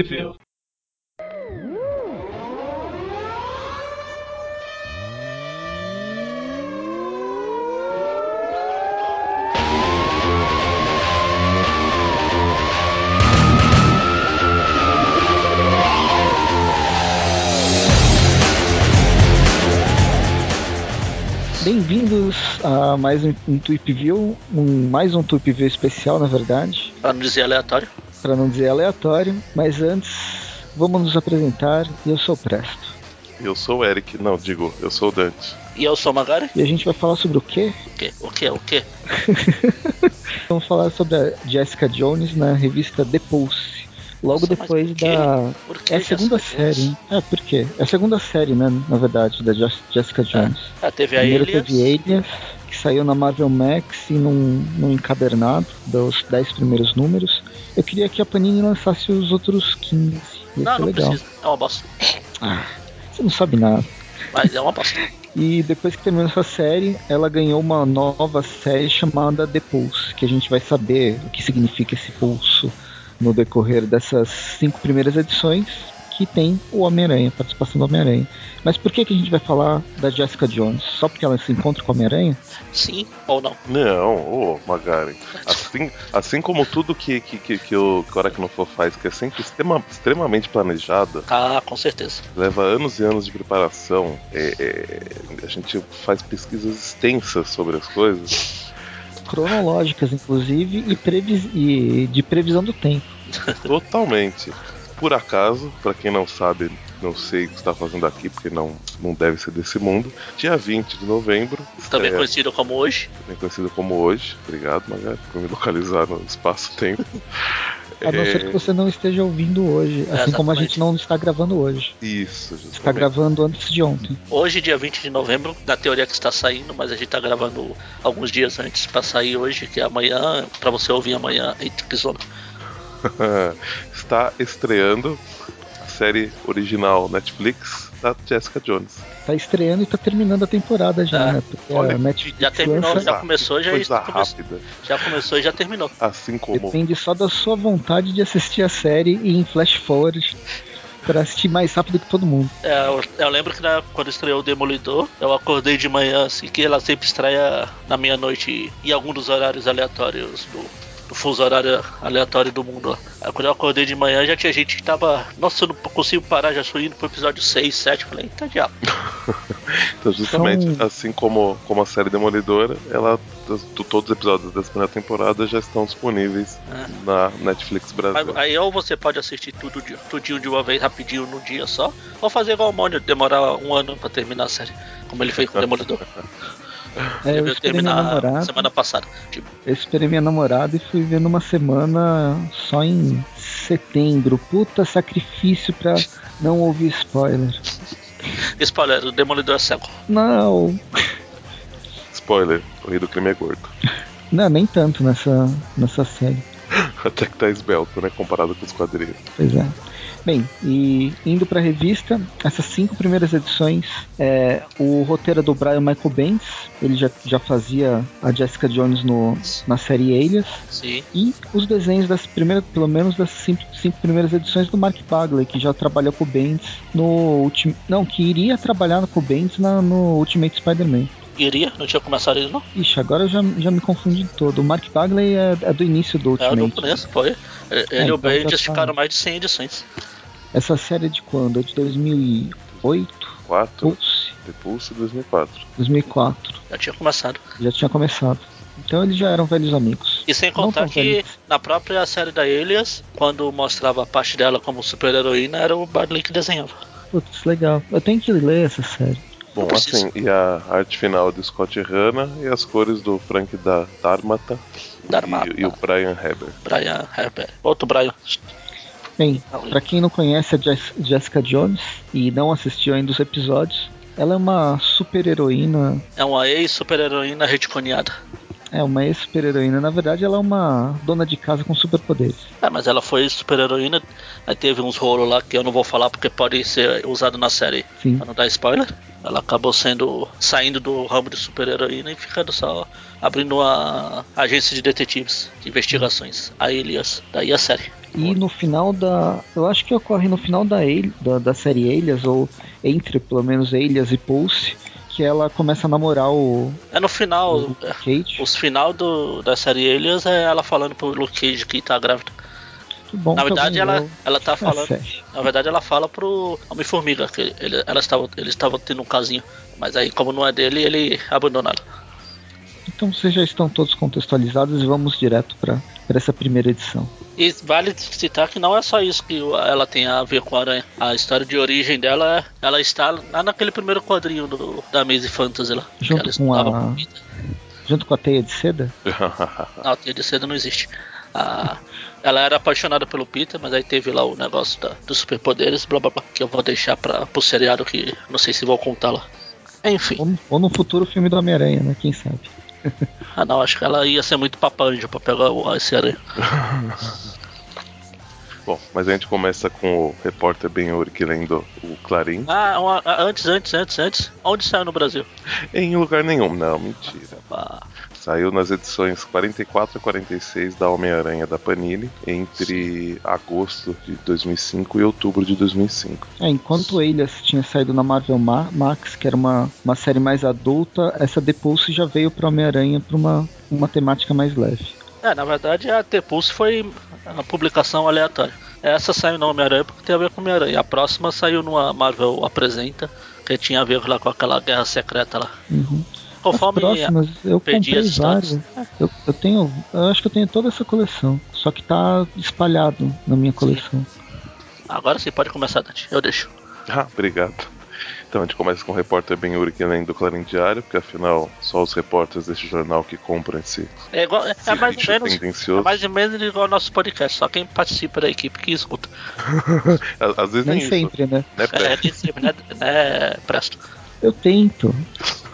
View. Bem-vindos a mais um, um Tweep View, um, mais um Tweep View especial, na verdade. Para não dizer aleatório. Para não dizer aleatório, mas antes, vamos nos apresentar. Eu sou o Presto. Eu sou o Eric, não, digo, eu sou o Dante. E eu sou o Magari. E a gente vai falar sobre o quê? O quê? O quê? O quê? vamos falar sobre a Jessica Jones na revista The Pulse. Logo Nossa, depois da. É a segunda Jessica Jones? série, hein? É, por quê? É a segunda série, né? Na verdade, da Jes- Jessica Jones. Ah, teve a Primeiro Elias. teve Alias, que saiu na Marvel Max e num, num encadernado dos 10 primeiros números. Eu queria que a Panini lançasse os outros 15. Ia Não, ser não legal. precisa. É uma bosta. Ah, você não sabe nada. Mas é uma bosta. E depois que terminou essa série, ela ganhou uma nova série chamada The Pulse, que a gente vai saber o que significa esse pulso no decorrer dessas cinco primeiras edições, que tem o Homem-Aranha, a participação do Homem-Aranha. Mas por que, que a gente vai falar da Jessica Jones? Só porque ela se encontra com o Homem-Aranha? Sim ou não? Não, ô Magaren. Assim, assim como tudo que, que, que, que o que o Aracnofo faz, que é sempre extrema- extremamente planejado, Ah, com certeza. leva anos e anos de preparação, é, é, a gente faz pesquisas extensas sobre as coisas. Cronológicas, inclusive, e, previs- e de previsão do tempo. Totalmente. Por acaso, pra quem não sabe, não sei o que está fazendo aqui, porque não, não deve ser desse mundo. Dia 20 de novembro, Também estreia- conhecido como hoje. também conhecido como hoje. Obrigado, Magari, por me localizar no espaço-tempo. A não ser É, que você não esteja ouvindo hoje, assim como a exatamente. gente não está gravando hoje. Isso, Está justamente. gravando antes de ontem. Hoje, dia 20 de novembro, na teoria que está saindo, mas a gente está gravando alguns dias antes para sair hoje, que é amanhã, para você ouvir amanhã. Zona. Está estreando a série original Netflix da Jessica Jones. Tá estreando e tá terminando a temporada já, É. né? Porque Olha, a Netflix Já terminou, lança- já começou, já Coisa começou, rápida. já começou e já terminou. Assim como. Depende só da sua vontade de assistir a série e em flash forward para assistir mais rápido que todo mundo. É, eu, eu lembro que na- quando estreou o Demolidor, eu acordei de manhã, assim, que ela sempre estreia na meia-noite em algum dos horários aleatórios do, do fuso horário aleatório do mundo. Aí quando eu acordei de manhã já tinha gente que tava. Nossa, eu não consigo parar, já estou indo pro episódio 6, 7. Falei, eita diabo. Então, justamente São- assim como, como a série Demolidora, ela, todos os episódios dessa primeira temporada já estão disponíveis É. na Netflix Brasil. Aí, aí ou você pode assistir tudo de, tudinho de uma vez rapidinho num dia só, ou fazer igual o Mônio, demorar um ano pra terminar a série, como ele fez com o Demolidor. É, eu esperei minha namorada. semana passada. Tipo, Eu esperei minha namorada e fui ver numa semana só em setembro. Puta sacrifício pra não ouvir spoiler. spoiler, o Demolidor é cego. Não. Spoiler, o rei do crime é gordo. Não, nem tanto nessa, nessa série. Até que tá esbelto, né? Comparado com os quadrinhos. Pois é. Bem, e indo pra revista, essas cinco primeiras edições, é, o roteiro é do Brian Michael Bendis, ele já, já fazia a Jessica Jones no, na série Alias, Sim. e os desenhos das primeiras, pelo menos das cinco, cinco primeiras edições do Mark Bagley, que já trabalhou com o Bendis no último. Não, que iria trabalhar com o Bendis na, no Ultimate Spider-Man. Iria? Não tinha começado isso, não? Ixi, agora eu já, já me confundi todo. O Mark Bagley é, é do início do É, eu não Ultimate. conheço, foi. Ele É, e o então já Bendis tá. ficaram mais de 100 edições. Essa série é de quando? É de 2008? 4, Pulse, The Pulse 2004. 2004. Já tinha começado. Já tinha começado. Então eles já eram velhos amigos. E sem contar que velhos. na própria série da Elias, quando mostrava a parte dela como super-heroína, era o Bagley que desenhava. Putz, legal. Eu tenho que ler essa série. Bom, assim, e a arte final do Scott Hanna e as cores do Frank da Dharmata, Dharmata. E, e o Brian Heber. Brian Herbert. Outro Brian. Bem, pra quem não conhece a Jess- Jessica Jones e não assistiu ainda os episódios, ela é uma super heroína. É uma ex-super-heroína retconeada. É, uma ex-super-heroína. Na verdade, ela é uma dona de casa com superpoderes. É, mas ela foi super-heroína. Aí teve uns rolos lá que eu não vou falar porque pode ser usado na série. Sim. Pra não dar spoiler. Ela acabou sendo. saindo do ramo de super-heroína e ficando só. abrindo uma agência de detetives, de investigações. A Elias. Daí a série. E no final da. Eu acho que ocorre no final da, da, da série Elias, ou entre pelo menos Elias e Pulse, que ela começa a namorar o, É no final. o Kate. Os final do, da série Elias é ela falando pro Luke Cage que tá grávida. Que bom Na verdade, ela, ela tá a falando. série. Na verdade, ela fala pro Homem-Formiga que ele, elas estavam, eles estavam tendo um casinho. Mas aí, como não é dele, ele abandona ela. Então vocês já estão todos contextualizados e vamos direto para essa primeira edição. E vale citar que não é só isso que ela tem a ver com a aranha. A história de origem dela, ela está lá naquele primeiro quadrinho do, da Maze Fantasy lá. Junto com a-. Junto com a teia de seda? Não, a Teia de Seda não existe. Ah, ela era apaixonada pelo Peter, mas aí teve lá o negócio da- dos superpoderes, blá blá blá, que eu vou deixar pra, pro seriado que não sei se vou contar lá. Enfim, Ou, ou no futuro filme do Homem-Aranha, né? Quem sabe? ah não, acho que ela ia ser muito papanja pra pegar o, esse aranha. Bom, mas a gente começa com o repórter Ben Urich lendo o Clarim. Ah, uma- ah, antes, antes, antes, antes, onde saiu no Brasil? Em lugar nenhum, não, mentira. Ah, Saiu nas edições 44 e 46 da Homem-Aranha da Panini entre agosto de 2005 e outubro de 2005. É, enquanto Elias tinha saído na Marvel Ma- Max, que era uma, uma série mais adulta, essa The Pulse já veio para Homem-Aranha para uma, uma temática mais leve. é, na verdade a T-Pulse foi uma publicação aleatória. Essa saiu no Homem-Aranha porque tem a ver com Homem-Aranha. A próxima saiu numa Marvel Apresenta, que tinha a ver lá com aquela guerra secreta lá. Uhum. Conforme As próximas, eu perdi comprei as várias. Eu, eu tenho. Eu acho que eu tenho toda essa coleção. Só que tá espalhado na minha coleção. Agora sim pode começar, Dante. Eu deixo. Ah, obrigado. Então a gente começa com o repórter Ben Urich lendo o Clarim Diário, porque afinal só os repórteres deste jornal que compram esse, É, igual, é, esse é mais ou menos. É mais ou menos igual ao nosso podcast, só quem participa da equipe que escuta. Às- vezes Nem nem, sempre, né? isso. Né, É, Pré? de sempre, né, né, Presto? Eu tento.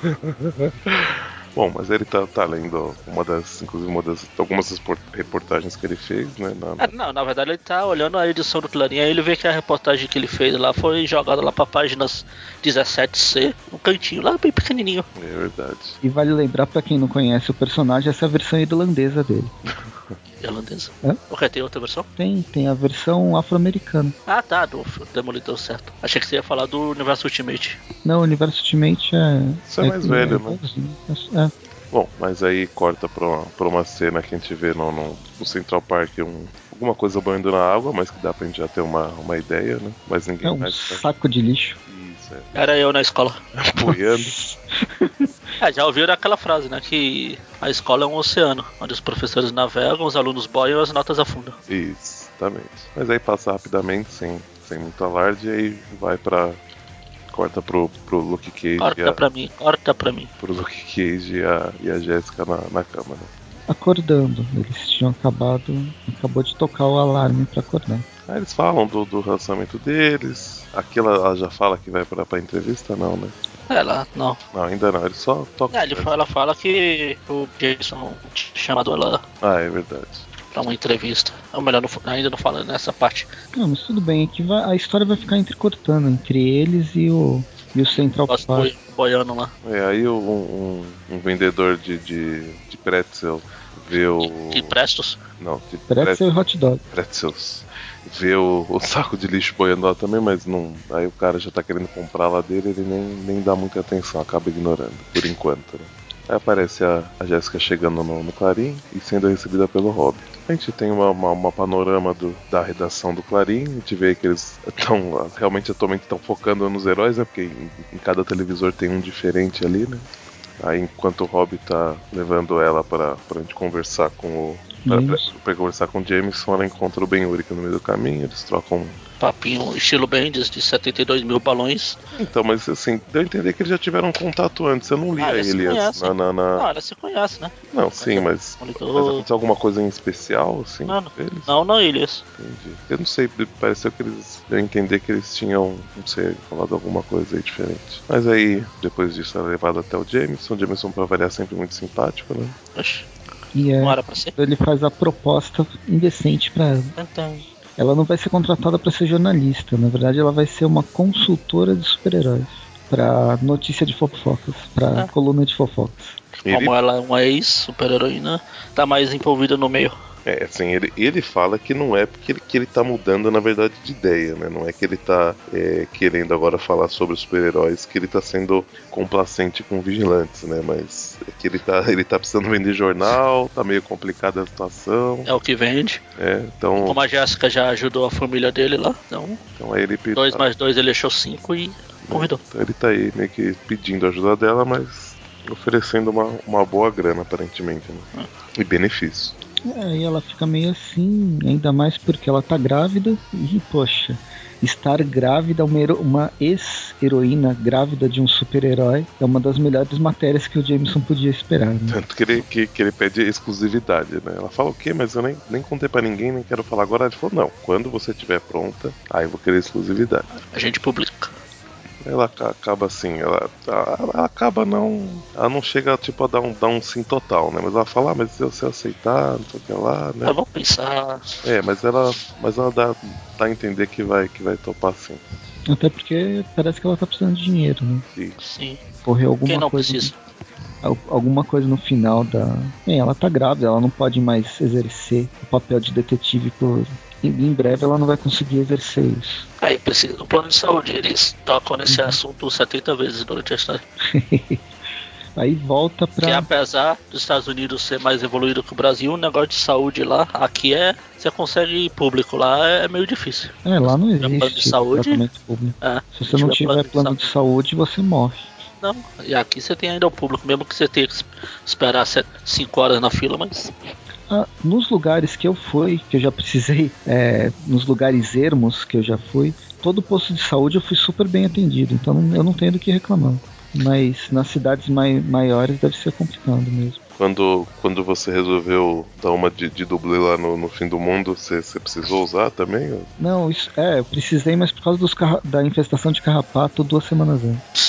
Bom, mas ele tá, tá lendo uma das, inclusive uma das algumas das por- reportagens que ele fez, né? na- É, não, na verdade ele tá olhando a edição do Clarim, aí ele vê que a reportagem que ele fez lá foi jogada lá pra páginas 17C, um cantinho lá bem pequenininho. É verdade. E vale lembrar pra quem não conhece o personagem, essa é a versão irlandesa dele. Irlandesa. Hã? Porque tem outra versão? Tem, tem a versão afro-americana. Ah, tá, do Demolidor, certo. Achei que você ia falar do Universo Ultimate. Não, o Universo Ultimate é. Isso é mais velho, né? igualzinho. É, Bom, mas aí corta pra uma, pra uma cena que a gente vê no, no, no Central Park um, alguma coisa banhando na água, mas que dá pra gente já ter uma, uma ideia, né? Mas ninguém é um mais saco de lixo. Isso, é. Era eu na escola. Boiando. É, já ouviram aquela frase, né? Que a escola é um oceano, onde os professores navegam, os alunos boiam e as notas afundam. Exatamente. Mas aí passa rapidamente, sem, sem muito alarde, e aí vai pra. Corta pro, pro Luke Cage e Corta a, pra mim, corta pra mim. pro Luke Cage e a, e a Jéssica na, na cama, né? Acordando. Eles tinham acabado. Acabou de tocar o alarme pra acordar. Aí eles falam do, do relacionamento deles. Aquela ela já fala que vai pra, pra entrevista, não, né? Ela, não. Não, ainda não, ele só toca. É, ele fala, ela fala que o Jason tinha chamado ela Ah, é verdade. pra uma entrevista. Ou melhor, não- ainda não fala nessa parte. Não, mas tudo bem, é que vai- a história vai ficar entrecortando entre eles e o, e o Central Park. boi- boiando lá. É, aí o- um, um, um vendedor de, de, de pretzel vê o. De Prestos. Não, de Pretzel e hot dog. pretzels. Vê o, o saco de lixo boiando lá também, mas não. Aí o cara já tá querendo comprar lá dele, ele nem, nem dá muita atenção, acaba ignorando, por enquanto, né? Aí aparece a, a Jéssica chegando no, no Clarim e sendo recebida pelo Rob. A gente tem uma, uma, uma panorama do- da redação do Clarim, a gente vê que eles estão realmente atualmente estão focando nos heróis, né? Porque em, em cada televisor tem um diferente ali, né? Aí enquanto o Rob tá levando ela pra, pra gente conversar com o, Pra, Jameson. pra- pra conversar com o Jameson, ela encontra o Ben Urich no meio do caminho, eles trocam. Papinho estilo Bendis de 72 mil balões. Então, mas assim, deu a entender que eles já tiveram um contato antes. Eu não li Ah, a eles ele antes. Na, na, na- Não, ela se conhece, né? Não, sim, mas. Mas Demolidor. aconteceu alguma coisa em especial, assim? Não, não. Eles? Não, não, Ilhas. Entendi. Eu não sei, pareceu que eles. Deu a entender que eles tinham, não sei, falado alguma coisa aí diferente. Mas aí, depois disso, ela é levada até o Jameson. O Jameson, pra variar, sempre muito simpático, né? Oxi, E é, pra ser. ele faz a proposta indecente pra ela. Então, Ela não vai ser contratada para ser jornalista, na verdade ela vai ser uma consultora de super-heróis para notícia de fofocas, para Ah. coluna de fofocas. Ele, como ela é uma ex-super-heroína, tá mais envolvida no meio. é, assim, ele, ele fala que não é porque ele, que ele tá mudando, na verdade, de ideia, né? Não é que ele tá é, querendo agora falar sobre os super-heróis, que ele tá sendo complacente com vigilantes, né? Mas que ele tá, ele tá precisando vender jornal, tá meio complicada a situação. É o que vende. É, então, Como a Jéssica já ajudou a família dele lá. Então, então aí ele 2 mais 2 ele achou 5 e convidou. Então ele tá aí meio que pedindo ajuda dela, mas oferecendo uma, uma boa grana, aparentemente, né? E benefício. É, e ela fica meio assim, ainda mais porque ela tá grávida e, poxa, estar grávida, uma, hero- uma ex-heroína grávida de um super-herói, é uma das melhores matérias que o Jameson podia esperar. Né? Tanto que ele, que, que ele pede exclusividade, né? Ela fala o quê? Mas eu nem, nem contei pra ninguém, nem quero falar agora. Ele falou, não, quando você estiver pronta, aí eu vou querer exclusividade. A gente publica. Ela aca- acaba assim, ela, ela, ela acaba não. Ela não chega tipo, a dar um, dar um sim total, né? Mas ela fala, ah, mas se você aceitar, não sei o que lá, né? Mas vamos pensar. É, mas ela, mas ela dá, dá a entender que vai, que vai topar sim. Até porque parece que ela tá precisando de dinheiro, né? E Sim. Correu alguma Quem não coisa. precisa? Al- alguma coisa no final da. Bem, ela tá grávida, ela não pode mais exercer o papel de detetive por. Em em breve ela não vai conseguir exercer isso. Aí precisa do plano de saúde. Eles tocam nesse assunto 70 vezes durante a história. Aí volta Que pra. apesar dos Estados Unidos ser mais evoluído que o Brasil, o negócio de saúde lá, aqui é. Você consegue ir público lá, é meio difícil. É, lá não plano de existe saúde? público. É, Se você não tiver plano de saúde, você morre. Não, e aqui você tem ainda o público, mesmo que você tenha que es- esperar 5 horas na fila, mas. Ah, nos lugares que eu fui, que eu já precisei, é, nos lugares ermos que eu já fui, todo posto de saúde eu fui super bem atendido, então não- eu não tenho do que reclamar. Mas nas cidades mai- maiores deve ser complicado mesmo. quando, quando você resolveu dar uma de, de dublê lá no, no fim do mundo, você, precisou usar também? Não, isso é, eu precisei, mas por causa dos carra- da infestação de carrapato duas semanas antes.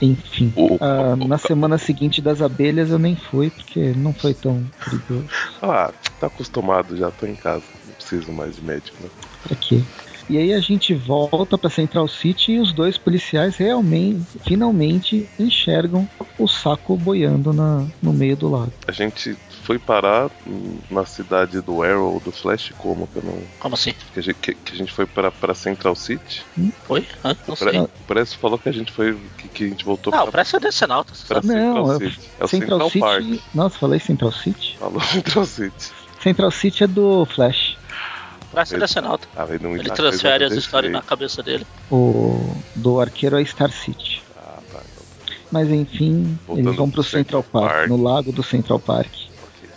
Enfim, ah, na semana seguinte das abelhas eu nem fui, porque não foi tão perigoso. Ah, tá acostumado já, tô em casa. Não preciso mais de médico, né? Pra quê? E aí a gente volta pra Central City e os dois policiais realmente, finalmente enxergam o saco boiando na, no meio do lago. A gente foi parar hum, na cidade do Arrow, do Flash, como que eu não. Como assim? Que a gente, que, que a gente foi pra, pra Central City. Foi? Hã? Não O sei. o Preço falou que a gente foi. que, que a gente voltou Ah, o pra, preço é Decenalta, você pra? Não, Central eu- City. É o Central, Central, City. Park. Nossa, falei Central City? Falou Central City. Central City é do Flash. O preço é Decenalta. Ah, ele não Ele transfere as histórias na cabeça dele. O do arqueiro é Star City. Ah, tá. Então, Mas enfim, Voltando eles vão pro pro Central Central Park, Park. no lago do Central Park.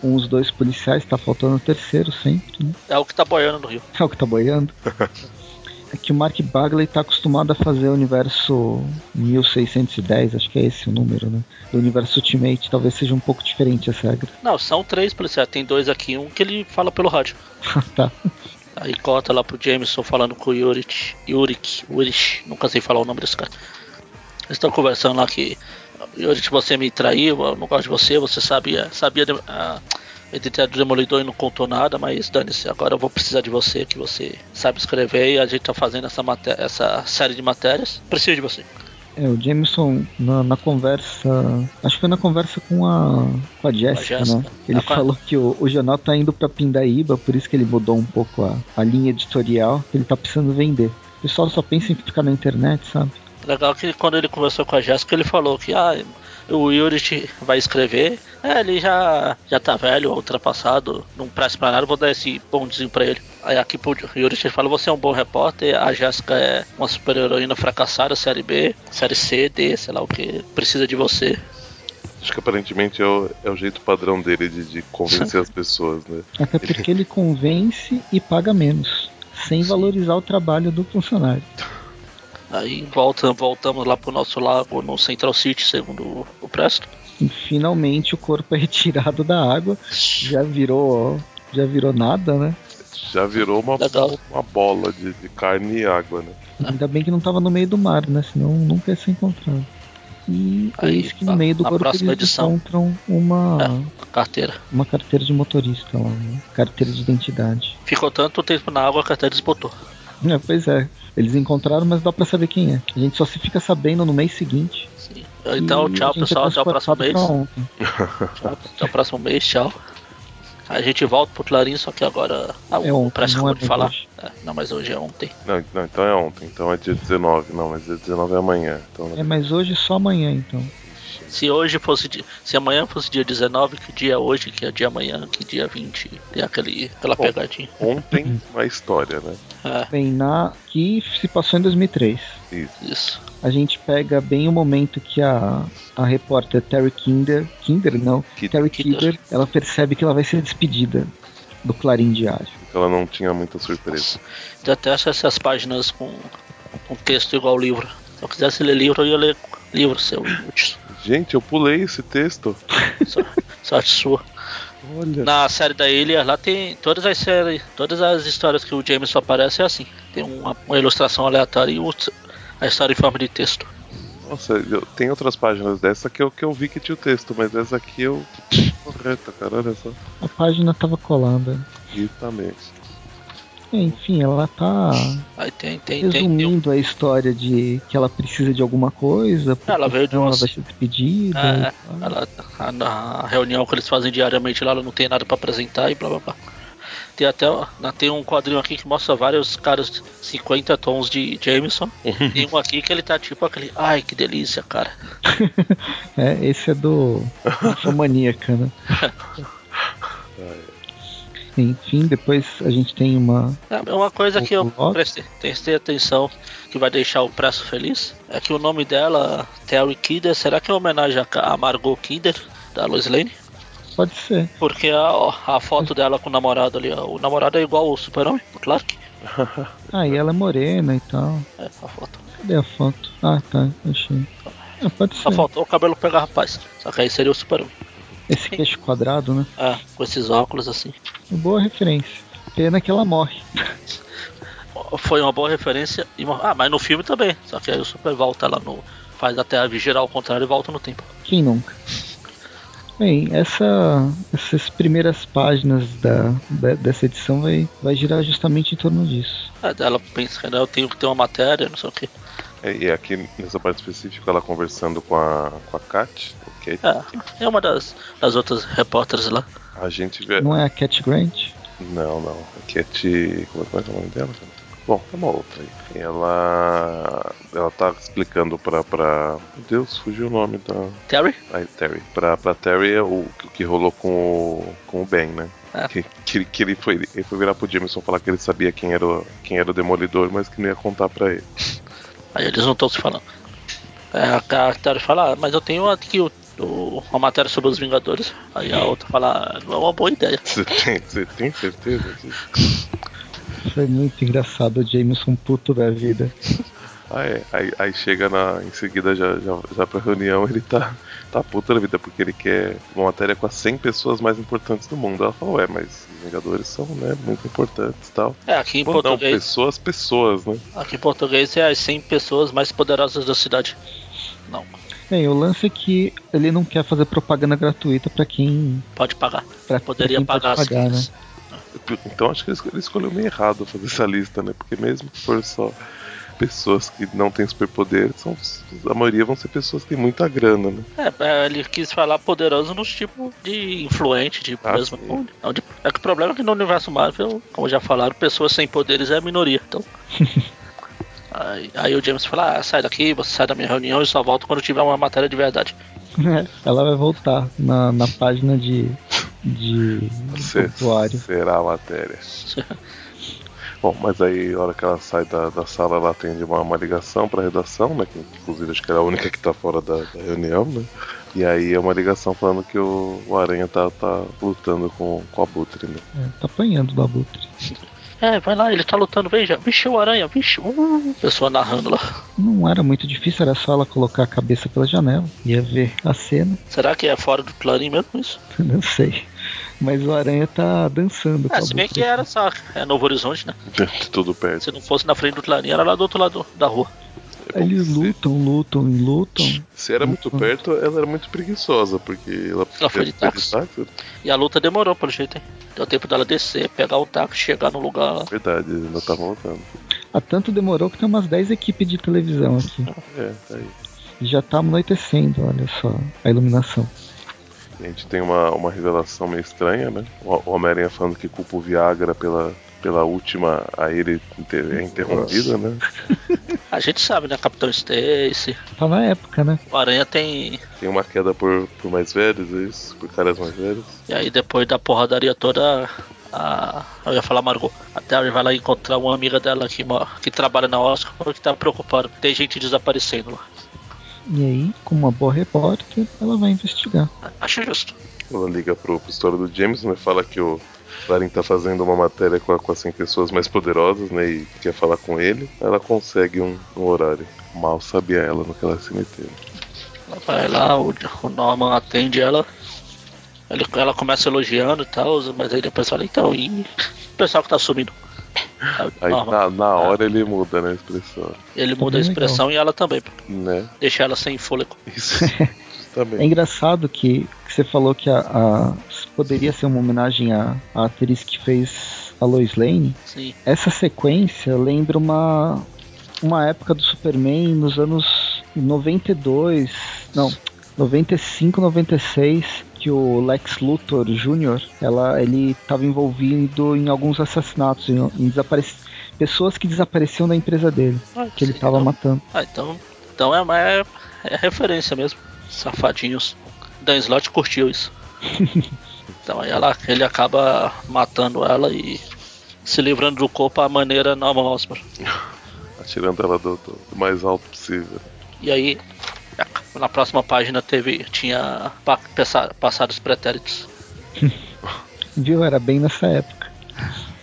Com os dois policiais, tá faltando o terceiro sempre, né? É o que tá boiando no rio. É o que tá boiando. É que o Mark Bagley tá acostumado a fazer o universo 1610, acho que é esse o número, né? Do universo Ultimate, talvez seja um pouco diferente essa regra. Não, são três policiais. Tem dois aqui, um que ele fala pelo rádio. tá. Aí corta lá pro Jameson falando com o Yurik. Yurik, Urich, nunca sei falar o nome desse cara. Eles estão conversando lá que Yurik, você me traiu, eu não gosto de você, você sabia, sabia de- a identidade do Demolidor e não contou nada, mas dane-se, agora eu vou precisar de você, que você sabe escrever e a gente tá fazendo essa, essa série de matérias. Preciso de você. É, o Jameson, na, na conversa. Acho que foi na conversa com a, com a Jessica, né? Ele Ah, falou que o, o jornal tá indo pra Pindaíba, por isso que ele mudou um pouco a, a linha editorial, que ele tá precisando vender. O pessoal só pensa em ficar na internet, sabe? Legal que quando ele conversou com a Jéssica, ele falou que ah, o Yuri vai escrever. É, ele já, já tá velho, ultrapassado, não presta pra nada, vou dar esse bondezinho pra ele. Aí aqui pro Yuri ele fala, você é um bom repórter, a Jéssica é uma super heroína fracassada, série B, série C, D, sei lá o que, precisa de você. Acho que aparentemente é o, é o jeito padrão dele de, de convencer as pessoas, né? Até porque ele convence e paga menos, sem valorizar o trabalho do funcionário. Aí volta, voltamos lá pro nosso lago no Central City, segundo o Presto. E finalmente o corpo é retirado da água, já virou, já virou nada, né? Já virou uma, uma bola de, de carne e água, né? Ainda bem que não tava no meio do mar, né? Senão nunca ia ser encontrado. E Aí, eis que no meio do corpo eles edição. encontram uma, É, carteira. uma carteira de motorista lá, né? carteira de identidade. Ficou tanto tempo na água que até desbotou. É, pois é, eles encontraram, mas dá pra saber quem é. A gente só se fica sabendo no mês seguinte. Sim. Então, tchau, gente é pessoal. Até o próximo mês. Tchau, até o próximo mês, tchau. A gente volta pro Clarim, só que agora. Ah, É o ontem, Presto não acabou é de falar. hoje. É, não, mas hoje é ontem. Não, não, então é ontem, então é dia 19. Não, mas dia 19 é amanhã. Então, É, mas hoje só amanhã, então. Se hoje fosse dia, se amanhã fosse dia 19, que dia é hoje, que é dia amanhã, que dia 20, tem aquele, aquela Bom. pegadinha. Ontem uma história, né? É, Bem, na que se passou em 2003. Isso. isso. A gente pega bem o momento que a, a repórter Terry Kinder, Kinder não, Que- Terry Kinder. Kinder, ela percebe que ela vai ser despedida do Clarim Diário. Ela não tinha muita surpresa. Detesto essas páginas com, com texto igual livro. Se eu quisesse ler livro, eu ia ler livro seu. Gente, eu pulei esse texto. Só- Sorte sua. Olha. Na série da Ilha, lá tem todas as séries, todas as histórias que o James aparece é assim. Tem uma, uma ilustração aleatória e outra- a história em forma de texto. Nossa, eu, tem outras páginas dessa que eu, que eu vi que tinha o texto, mas essa aqui eu. Correta, cara, olha só. A página tava colada. Exatamente. Enfim, ela tá Aí tem, tem, tem, tem um- resumindo a história de que ela precisa de alguma coisa, Ela veio de uma- ela vai ser despedida. É, e ela, a, na reunião que eles fazem diariamente lá, ela não tem nada pra apresentar e blá blá blá. Tem até tem um quadrinho aqui que mostra vários caras de 50 tons de Jameson. tem um aqui que ele tá tipo aquele. Ai, que delícia, cara. É, esse é do Infomaníaca, né? Enfim, depois a gente tem uma. É, Uma coisa que eu O prestei, prestei atenção que vai deixar o Preço feliz é que o nome dela, Terry Kidder, será que é homenagem a Margot Kidder, da Lois Lane? Pode ser. Porque a, a foto dela com o namorado ali, o namorado é igual o Super-Homem, o Clark. Ah, e ela é morena e tal. É, a foto. Cadê a foto? Ah, tá, achei. Ah, pode Só ser. faltou o cabelo pegar rapaz. Só que aí seria o Super-Homem. Esse queixo quadrado, né? É, com esses óculos assim. Boa referência. Pena que ela morre. Foi uma boa referência. E Ah, mas no filme também. Só que aí o Super volta lá no. Faz a Terra girar ao contrário e volta no tempo. Quem nunca? Bem, essa, essas primeiras páginas da, da- dessa edição vai, vai girar justamente em torno disso. É, ela pensa que né, eu tenho que ter uma matéria, não sei o que. É, e aqui nessa parte específica ela conversando com a, com a Kat, o Kate, É, é uma das, das outras repórteres lá. a gente vê. Não é a Cat Grant? Não, não. A Cat. Como é que é o nome dela? Bom, é uma outra aí. Ela. Ela tá explicando pra. pra... Meu Deus, fugiu o nome da. Terry? Ai, Terry. Pra, pra Terry é o, o que rolou com o. com o Ben, né? É. Que, que, que ele, foi, ele foi virar pro Jameson falar que ele sabia quem era, o, quem era o Demolidor, mas que não ia contar pra ele. Aí eles não estão se falando. É, a Terry fala, ah, mas eu tenho aqui o, o- uma matéria sobre os Vingadores. Aí a outra fala, "Ah, não é uma boa ideia. Você tem, você tem certeza disso? Foi muito engraçado o Jameson puto da vida. Ah, é. Aí, aí chega na, em seguida já, já, já pra reunião, ele tá, tá puto da vida, porque ele quer uma matéria com as 100 pessoas mais importantes do mundo. Ela falou, é, mas os Vingadores são, né, muito importantes e tal. É, aqui em Pô, não, português. pessoas, pessoas, né? Aqui em português é as 100 pessoas mais poderosas da cidade. Não, Bem, o lance é que ele não quer fazer propaganda gratuita pra quem. pode pagar. Pra, Poderia pra quem pagar pode as pagar, né? coisas. Então acho que ele ele escolheu meio errado fazer essa lista, né? Porque mesmo que for só pessoas que não têm superpoder, são, a maioria vão ser pessoas que têm muita grana, né? É, é, ele quis falar poderoso nos tipos de influente, tipo, Ah, mesmo. sim. Não, de- é que o problema é que no universo Marvel, como já falaram, pessoas sem poderes é a minoria. Então. aí, aí o James fala, ah, sai daqui, você sai da minha reunião e só volta quando tiver uma matéria de verdade. Ela vai voltar na, na página de. de obituário. será a matéria. Bom, mas aí, a hora que ela sai da, da sala, ela atende uma, uma ligação pra redação, né? Que inclusive acho que era a única que tá fora da, da reunião, né? E aí é uma ligação falando que o, o Aranha tá, tá lutando com, com o Abutre, né? É, tá apanhando do Abutre. É, vai lá, ele tá lutando, veja. Vixe, o aranha, vixe. Uh, pessoa narrando lá. Não era muito difícil, era só ela colocar a cabeça pela janela. Ia ver a cena. Será que é fora do clarim mesmo isso? Não sei. Mas o Aranha tá dançando. É, a se bem que era só é Novo Horizonte, né? Tudo perto. Se não fosse na frente do clarim, era lá do outro lado da rua. É Eles lutam, lutam e lutam. Se era muito perto, ela era muito preguiçosa, porque ela, Ela foi de táxi. E a luta demorou, pelo jeito, hein? Deu tempo dela descer, pegar o táxi, chegar no lugar lá. Verdade, eles ainda estavam lutando. Há tanto demorou que tem umas 10 equipes de televisão aqui. É, tá aí. E já tá anoitecendo, olha só, a iluminação. A gente tem uma, uma revelação meio estranha, né? O Homem-Aranha falando que culpa o Viagra pela, pela última a ele inter- é interrompida, né? A gente sabe, né? Capitão Stacy. Tá na época, né? O Aranha tem. Tem uma queda por, por mais velhos, é isso? Por caras mais velhos. E aí depois da porradaria toda. A... Eu ia falar Margot. A Terry vai lá encontrar uma amiga dela que, que trabalha na Oscar que tá preocupada. Tem gente desaparecendo lá. E aí, como uma boa repórter, ela vai investigar. Acho justo. Ela liga pro, história do James, né? Fala que o Clarim tá fazendo uma matéria com, a- com as 100 pessoas mais poderosas, né? E quer falar com ele. Ela consegue um, um horário. Mal sabia ela no que ela se meteu. Ela vai lá, o, o Norman atende ela. Ele, ela começa elogiando e tal, mas aí depois fala, então, e o pessoal que tá sumindo? Aí na, na hora ele muda, né? A expressão. ele Tá muda a expressão e ela também, Né? deixa ela sem fôlego. Isso. É engraçado que, que você falou que a, a- poderia ser uma homenagem à, à atriz que fez a Lois Lane. Sim. Essa sequência lembra uma, uma época do Superman nos anos 92, não, 95, 96, que o Lex Luthor Jr., ela, ele estava envolvido em alguns assassinatos, em, em pessoas que desapareciam da empresa dele, Ah, que ele estava então- matando. Ah, então, então é, é, é referência mesmo. Safadinhos. Dan Slott curtiu isso. então aí ela, ele acaba matando ela e se livrando do corpo à maneira Osborn. Atirando ela do, do- do mais alto possível. E aí, na próxima página teve tinha pa- pessa- passados pretéritos. Viu? Era bem nessa época.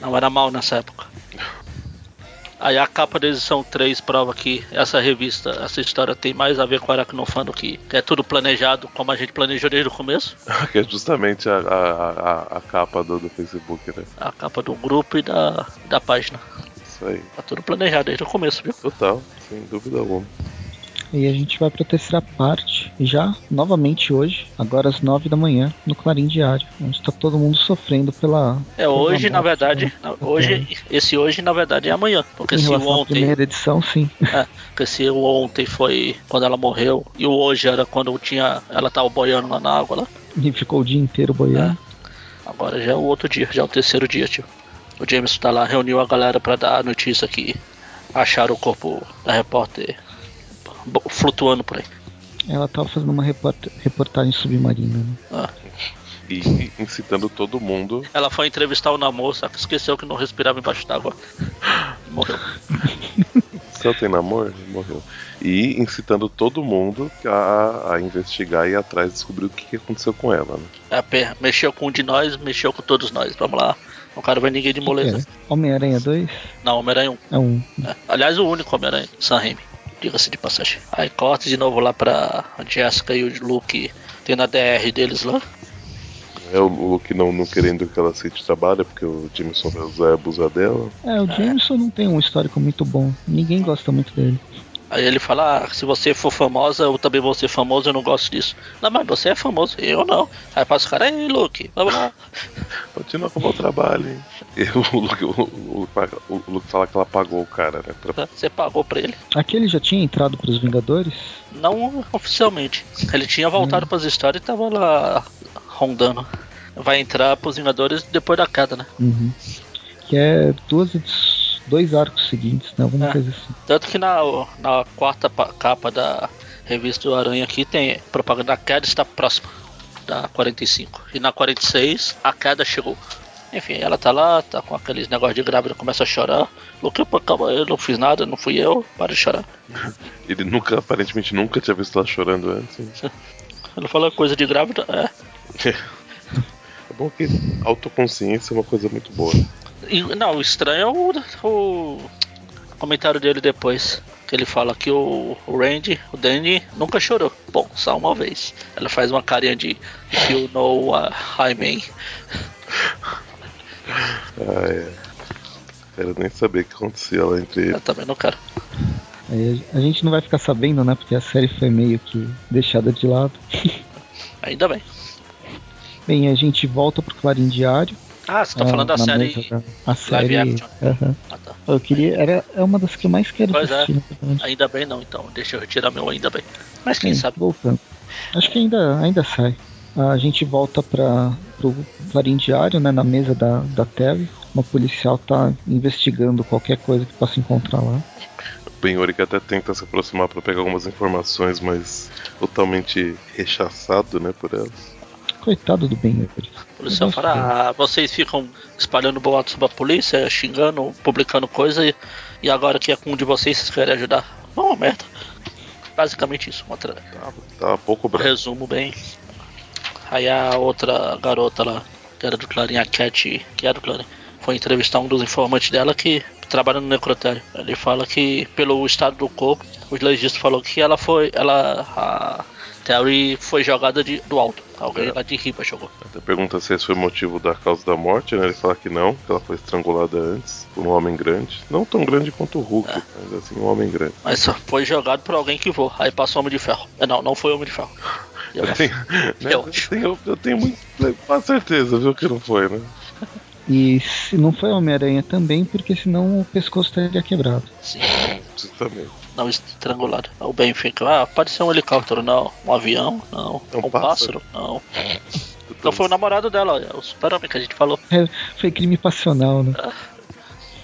Não era mal nessa época. Aí a capa da edição 3 prova que essa revista, essa história tem mais a ver com Aracnofan do que, que é tudo planejado como a gente planejou desde o começo. que é justamente a, a, a, a capa do, do Facebook, né? A capa do grupo e da, da página. Isso aí. Tá tudo planejado desde o começo, viu? Total, sem dúvida alguma. E a gente vai para a terceira parte, já novamente hoje, agora às nove da manhã, no Clarim Diário, onde está todo mundo sofrendo pela. É hoje, na verdade, do- hoje, esse hoje na verdade é amanhã, porque Em se o ontem, primeira edição, sim. é, porque se o ontem foi quando ela morreu e o hoje era quando tinha, ela tava boiando lá na água lá. E ficou o dia inteiro boiando. Agora já é o outro dia, já é o terceiro dia, tio. O James tá lá, reuniu a galera pra dar a notícia que acharam o corpo da repórter flutuando por aí. Ela tava fazendo uma report- reportagem submarina. Né? Ah. E, incitando todo mundo. Ela foi entrevistar o namoro, só que esqueceu que não respirava embaixo d'água. E Morreu. Só tem namoro? Morreu. E incitando todo mundo a, a investigar e ir atrás descobrir o que, que aconteceu com ela, né? É, mexeu com um de nós, mexeu com todos nós. Vamos lá. Não quero ver ninguém de moleza. É. Homem-Aranha 2 Não, Homem-Aranha 1. é um. É. Aliás, o único Homem-Aranha, Sam Raimi. Diga-se de passagem. Aí corta de novo lá pra Jessica e o Luke tendo a DR deles lá. É o Luke não, não querendo que ela aceite trabalho, porque o Jameson vai usar e abusar dela. É, o Jameson não tem um histórico muito bom. Ninguém gosta muito dele. Aí ele fala, ah, se você for famosa, eu também vou ser famoso, eu não gosto disso. Não, mas você é famoso, eu não. Aí passa o cara, ei, Luke, vamos lá. Continua com o meu trabalho, hein? E o Luke, o, o- o Luke fala que ela pagou o cara, né? Pra- Você pagou pra ele. Aquele já tinha entrado pros Vingadores? Não oficialmente. Ele tinha voltado pras histórias e tava lá rondando. Vai entrar pros Vingadores depois da queda, né? Uhum. Que é duas, edi- dois arcos seguintes, né? Alguma É. coisa assim. Tanto que na, na quarta pa- capa da revista do Aranha aqui tem propaganda da queda está próxima da 45. E na 46 a queda chegou. Enfim, ela tá lá, tá com aqueles negócios de grávida, começa a chorar. Luke, pô, calma, eu não fiz nada, não fui eu, para de chorar. Ele nunca, aparentemente nunca tinha visto ela chorando antes. Ela fala coisa de grávida, é. É bom que autoconsciência é uma coisa muito boa. Não, o estranho é o, o comentário dele depois. Que ele fala que o, o Randy, o Danny, nunca chorou. Bom, só uma vez. Ela faz uma carinha de you know uh, I mean. Ah, é. Quero nem saber o que acontecia lá entre Eu eles. também não quero. Aí a gente não vai ficar sabendo, né? Porque a série foi meio que deixada de lado. Ainda bem. Bem, a gente volta pro Clarim Diário. Ah, você tá Ah, falando da série. mesa da- A série. action. aham. Ah, tá. Eu queria. Era, é uma das que eu mais quero Pois é. assistir, verdade. Ainda bem não, então. Deixa eu retirar meu ainda bem. Mas quem Bem, sabe? Voltando. Acho que ainda, ainda sai. A gente volta para pro Clarim Diário, né? Na mesa da, da Terry. Uma policial tá investigando qualquer coisa que possa encontrar lá. O Benhori até tenta se aproximar para pegar algumas informações, mas totalmente rechaçado, né, por elas. Coitado do Ben Yuri. O policial fala, ah, vocês ficam espalhando boatos sobre a polícia, xingando, publicando coisa, e, e agora que é com um de vocês, vocês querem ajudar. Não, merda. Basicamente isso, uma tra- Tá, tá pouco bravo. resumo bem. Aí a outra garota lá, que era do Clarim, a Cat, que era do Clarim, foi entrevistar um dos informantes dela que trabalha no necrotério. Ele fala que pelo estado do corpo, o legista falou que ela foi, ela, a Terry foi jogada de, do alto. Alguém É. lá de riba jogou. Até pergunta se esse foi o motivo da causa da morte, né? Ele fala que não, que ela foi estrangulada antes por um homem grande. Não tão grande quanto o Hulk, É. mas assim, um homem grande. Mas só foi jogado por alguém que voa. Aí passou Homem de Ferro. É, Não, não foi Homem de Ferro. Eu eu- tenho, né, Eu tenho, eu tenho muito, quase certeza, viu, que não foi, né? E se não foi Homem-Aranha também, porque senão o pescoço teria quebrado. Sim, Justamente. Não estrangulado. O Ben fica, ah, pode ser um helicóptero, não. Um avião, não. É um um pássaro? pássaro, não. Então foi o namorado dela, olha, o super-homem que a gente falou. É, foi crime passional, né?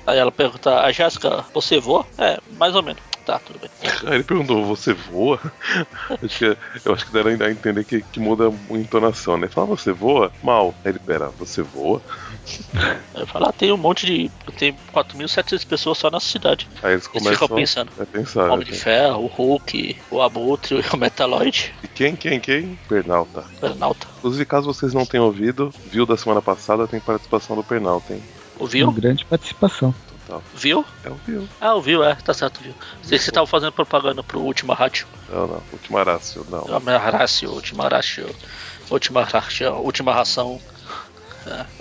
Aí ela pergunta, a Jéssica, você voa? É, mais ou menos. Tá, tudo bem. Aí ele perguntou, você voa? acho que, eu acho que deram a entender que, que muda a entonação, né? Fala, você voa? Mal. Aí ele, pera, você voa? Eu falo, ah, tem um monte de. Tem 4.700 pessoas só nessa cidade. Aí eles Eles começam ficam pensando. a pensar. Homem de né? Ferro, o Hulk, o Abutre, o Metaloid, E quem, quem, quem? Pernalta. o Pernalta. Inclusive, caso vocês não tenham ouvido, viu da semana passada, tem participação do Pernalta, hein? Ouviu? Uma grande participação. Total. Viu? É o viu. Ah, ouviu, é, tá certo, viu. Sei que você tava fazendo propaganda pro Última Rádio. Não, não. Última Rácio, não. Última Rácio, Última Rácio, Última Rácio, Última Ração.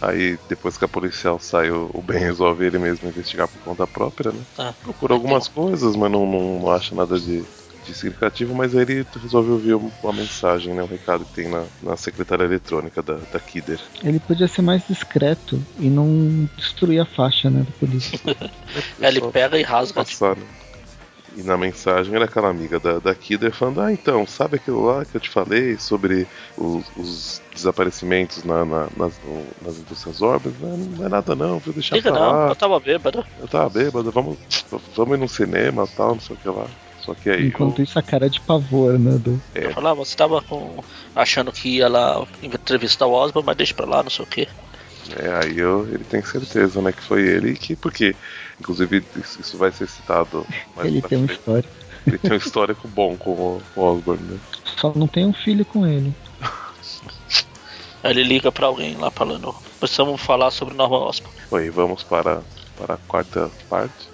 Aí, depois que a policial saiu, o Ben resolve ele mesmo investigar por conta própria, né? Ah, Procura algumas coisas, mas não, não, não acha nada de, de significativo. Mas aí ele resolve ouvir uma mensagem, né? Um recado que tem na, na secretária eletrônica da, da Kidder. Ele podia ser mais discreto e não destruir a faixa, né, da polícia. Aí ele pega e rasga. passar, né? E na mensagem era aquela amiga da, da Kidder falando: Ah, então, sabe aquilo lá que eu te falei sobre os, os desaparecimentos na, na- nas, no- nas indústrias órbitas? Não, não é nada, não, viu? Deixar Liga pra não, lá. eu tava bêbado. Eu tava bêbado, vamos, vamos ir num cinema tal, não sei o que lá. Só que aí. Enquanto eu- isso, a cara de pavor, né, do... É. Eu falava, você tava com, achando que ia lá entrevistar o Osborn, mas deixa pra lá, não sei o que. É, aí eu, ele tem certeza, né, que foi ele que, porque, inclusive, isso, isso vai ser citado mais Ele tem uma história. Ele tem um histórico bom com o, com o Osborn, né? Só não tem um filho com ele. Aí ele liga pra alguém lá falando, precisamos falar sobre Norman Osborn. Oi, vamos para, para a quarta parte.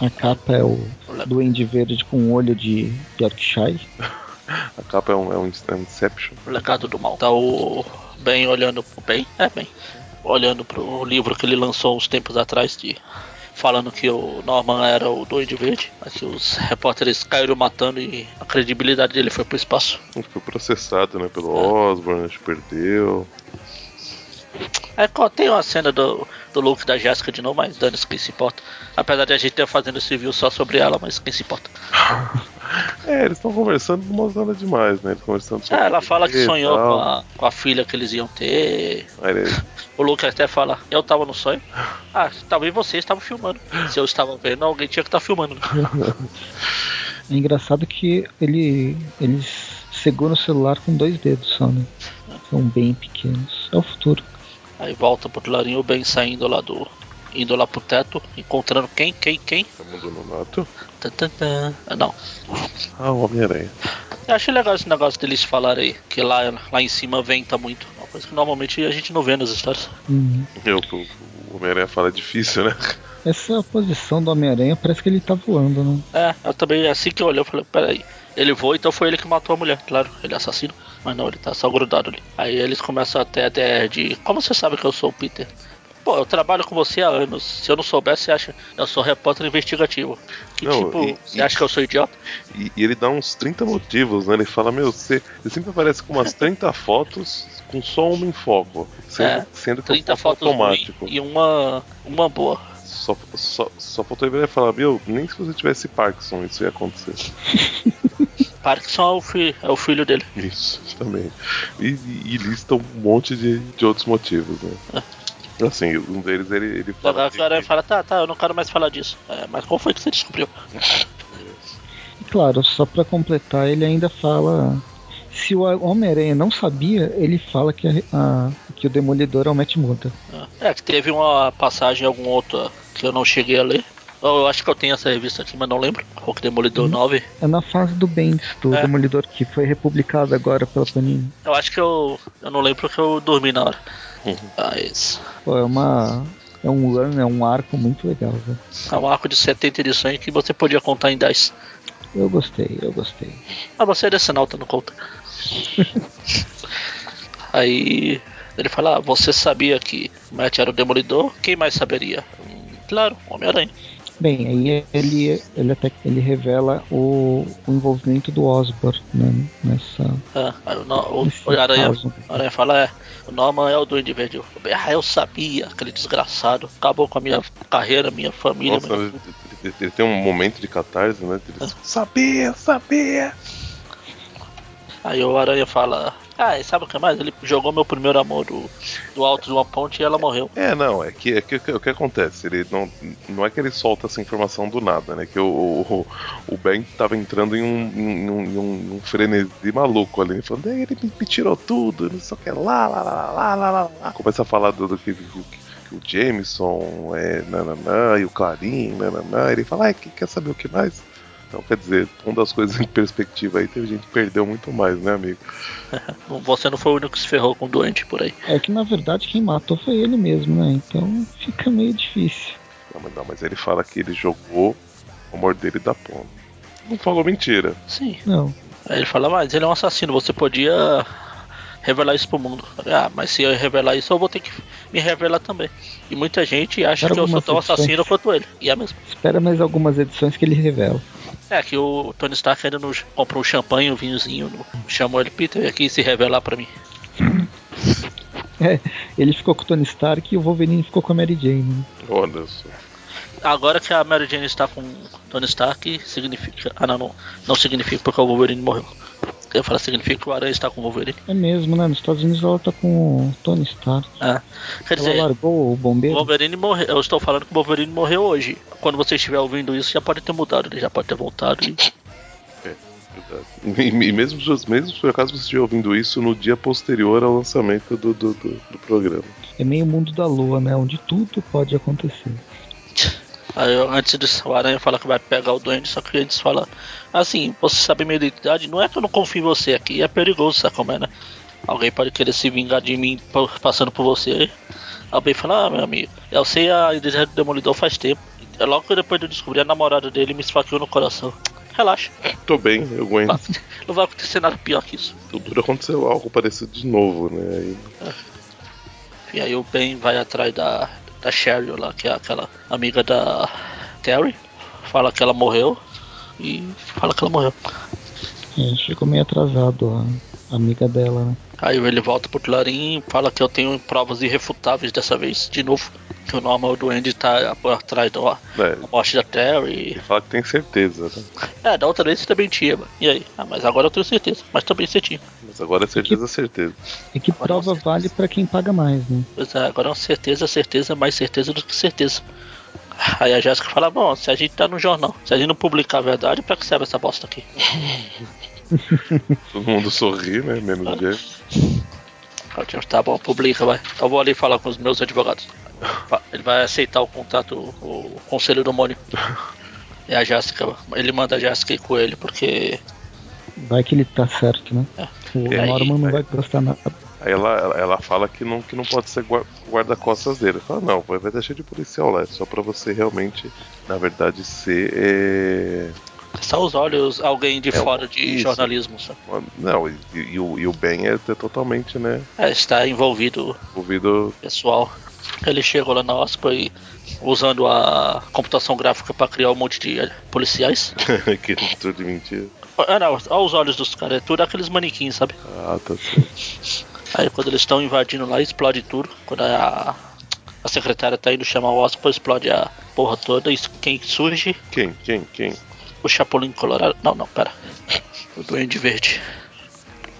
A capa é o Duende Verde com um olho de Yorkshire. A capa é um, é um é um Inception. O legado do mal. Tá o Ben olhando pro Ben, é Ben, olhando pro livro que ele lançou uns tempos atrás de falando que o Norman era o Duende Verde, mas que os repórteres caíram matando e a credibilidade dele foi pro espaço. Foi processado, né, pelo Osborn, a gente perdeu. É, tem uma cena do, do look da Jéssica de novo, mas dane-se quem se importa. Apesar de a gente ter fazendo esse review só sobre ela, mas quem se importa. É, eles estão conversando, nada demais, né? Eles conversando sobre. É, ela fala que sonhou com a, com a filha que eles iam ter. O Luke até fala, eu tava no sonho. Ah, talvez vocês estavam filmando. Se eu estava vendo, alguém tinha que estar filmando. né? É engraçado que ele, eles seguram o celular com dois dedos só, né? São bem pequenos. É o futuro. Aí volta pro Clarim o Ben saindo lá do. indo lá pro teto, encontrando quem, quem, quem? Tá. Tan, tan, tan. Ah, não. Ah, o Homem-Aranha. Eu achei legal esse negócio deles falarem aí, que lá, lá em cima venta muito. Uma coisa que normalmente a gente não vê nas histórias. Uhum. Eu, o Homem-Aranha fala é difícil, né? Essa posição do Homem-Aranha parece que ele tá voando, né? É, eu também, assim que eu olhei, eu falei, peraí. Ele voa, então foi ele que matou a mulher, claro, ele é assassino. Mas não, ele tá só grudado ali. Aí eles começam até até de. Como você sabe que eu sou o Peter? Pô, eu trabalho com você há anos. Se eu não soubesse, você acha. Eu sou repórter investigativo. Que Não, tipo, e- você acha que eu sou idiota? E, e ele dá uns 30 motivos, né? Ele fala, meu, você, você sempre aparece com umas 30 fotos com só uma em foco. Sendo, É, sendo que eu 30 faço fotos automático. e uma. uma boa. Só, só, só faltou ele falar, meu, nem se você tivesse Parkinson isso ia acontecer. Parkinson é o, fi, é o filho dele. Isso, também. E, e, e lista um monte de, de outros motivos, né? Assim, um deles ele, ele fala. Agora o cara que- fala, tá, tá, eu não quero mais falar disso. É, mas qual foi que você descobriu? E claro, só pra completar, ele ainda fala. Se o Homem-Aranha não sabia, ele fala que, a- a- que o Demolidor é o Matt Murdock. É, que teve uma passagem em algum outro que eu não cheguei a ler. Eu acho que eu tenho essa revista aqui, mas não lembro. Hulk Demolidor 9. É na fase do Bendis, do É. Demolidor, que foi republicado agora pela Panini. Eu acho que eu. Eu não lembro porque eu dormi na hora. Uhum. Mas. Pô, é uma. É um é um arco muito legal, velho. É um arco de 70 edições que você podia contar em 10. Eu gostei, eu gostei. Ah, você é desse nauta, não conta. Aí ele fala, ah, você sabia que o Matt era o Demolidor? Quem mais saberia? Hum, claro, Homem-Aranha. Bem, aí ele, ele até ele revela o, o envolvimento do Osborn né, nessa. Ah, aí o, No- o, nesse o Aranha, caso. Aranha fala, é, o Norman é o Duende Verde. Eu, Ah, eu sabia, aquele desgraçado. Acabou com a minha carreira, minha família. Nossa, minha- ele, ele- ele tem um momento de catarse, né? Ele, sabia, sabia! Aí o Aranha fala, ah, e sabe o que mais? Ele jogou meu primeiro amor do, do alto de uma ponte e ela morreu. É, não, é que, é que o que acontece? Ele não, não é que ele solta essa informação do nada, né? Que o, o, o Ben tava entrando em um, em um, em um- um frenesi maluco ali, falando, "É, ele me, me tirou tudo, não sei o que lá, lá, lá, lá, lá, lá. Começa a falar do, do que, que- que o Jameson é nananã, e o Clarim, nananã. Ele fala, ah, que- quer saber o que mais? Então, quer dizer, pondo as coisas em perspectiva aí, teve gente que perdeu muito mais, né, amigo? Você não foi o único que se ferrou com o doente por aí. É que na verdade quem matou foi ele mesmo, né? Então fica meio difícil. Não, mas, não, mas ele fala que ele jogou o amor dele da ponta. Não falou mentira. Sim. Não. Aí ele fala, mas ele é um assassino, você podia revelar isso pro mundo. Ah, mas se eu revelar isso, eu vou ter que me revelar também. E muita gente acha Era que eu sou tão edições. assassino quanto ele. E é mesmo. Espera mais algumas edições que ele revela. É que o Tony Stark ainda nos comprou um champanhe, um vinhozinho, no- chamou ele, Peter, vem aqui se revelar pra mim. É, ele ficou com o Tony Stark e o Wolverine ficou com a Mary Jane. né? Olha só. Agora que a Mary Jane está com o Tony Stark, significa. Ah, não, não, não significa porque o Wolverine morreu. Eu falo significa que o Aranha está com o Wolverine. É mesmo, né? Nos Estados Unidos ela tá com o Tony Stark. Ah, quer Ela dizer, largou o o bombeiro. Wolverine morreu. Eu estou falando que o Wolverine morreu hoje. Quando você estiver ouvindo isso, já pode ter mudado, ele já pode ter voltado. E... Verdade. E, e mesmo, mesmo se por acaso você estiver ouvindo isso no dia posterior ao lançamento do, do, do, do programa. É meio mundo da lua, né? Onde tudo pode acontecer. Aí, antes disso, o Aranha fala que vai pegar o Duende, só que eles falam assim: você sabe minha identidade? Não é que eu não confio em você aqui, é perigoso, sabe como é, né? Alguém pode querer se vingar de mim passando por você. Alguém fala: ah, meu amigo, eu sei a identidade do Demolidor faz tempo. É Logo depois de eu descobrir a namorada dele me esfaqueou no coração. Relaxa, Tô bem, eu aguento. não vai acontecer nada pior que isso. Tudo aconteceu algo parecido de novo, né? Aí, E aí o Ben vai atrás da, da Cheryl lá, que é aquela amiga da Terry. Fala que ela morreu. E fala que ela morreu. É, chegou meio atrasado a amiga dela, né? Aí ele volta pro Clarim e fala que eu tenho provas irrefutáveis dessa vez, de novo. Que o Norman Duende tá por atrás da é, da morte da Terry. ele fala que tem certeza, né? É, da outra vez você também tinha, mano. E aí? Ah, mas agora eu tenho certeza. Mas também você tinha. Mas agora é certeza, certeza. É que Agora prova você- vale pra quem paga mais, né? Pois é, agora é uma certeza, certeza, mais certeza do que certeza. Aí a Jéssica fala, bom, se a gente tá no jornal, se a gente não publicar a verdade, pra que serve essa bosta aqui? Todo mundo sorri, né? Menos o James. Tá bom, publica, vai. Então vou ali falar com os meus advogados. Ele vai aceitar o contato, o conselho do Mônio. E a Jéssica, ele manda a Jéssica ir com ele, porque. Vai que ele tá certo, né? É. O é, Norman não vai gostar nada. Aí ela, ela fala que não, que não pode ser guarda-costas dele. Fala, não, vai deixar de policial lá, é só pra você realmente, na verdade, ser. É... Só os olhos alguém de é, fora de isso. jornalismo. Sabe? Não, e, e, o, e o Ben é, é totalmente, né? É, está envolvido. Envolvido. Pessoal. Ele chegou lá na OSPA e usando a computação gráfica para criar um monte de policiais. que tudo de mentira. Ah, não, olha os olhos dos caras, é tudo aqueles manequins, sabe? Ah, tá certo. Aí quando eles estão invadindo lá, explode tudo. Quando a, a secretária tá indo chamar o OSPA, explode a porra toda. E quem surge? Quem? Quem? Quem? O Chapolin Colorado. Não, não, pera. O Duende Verde.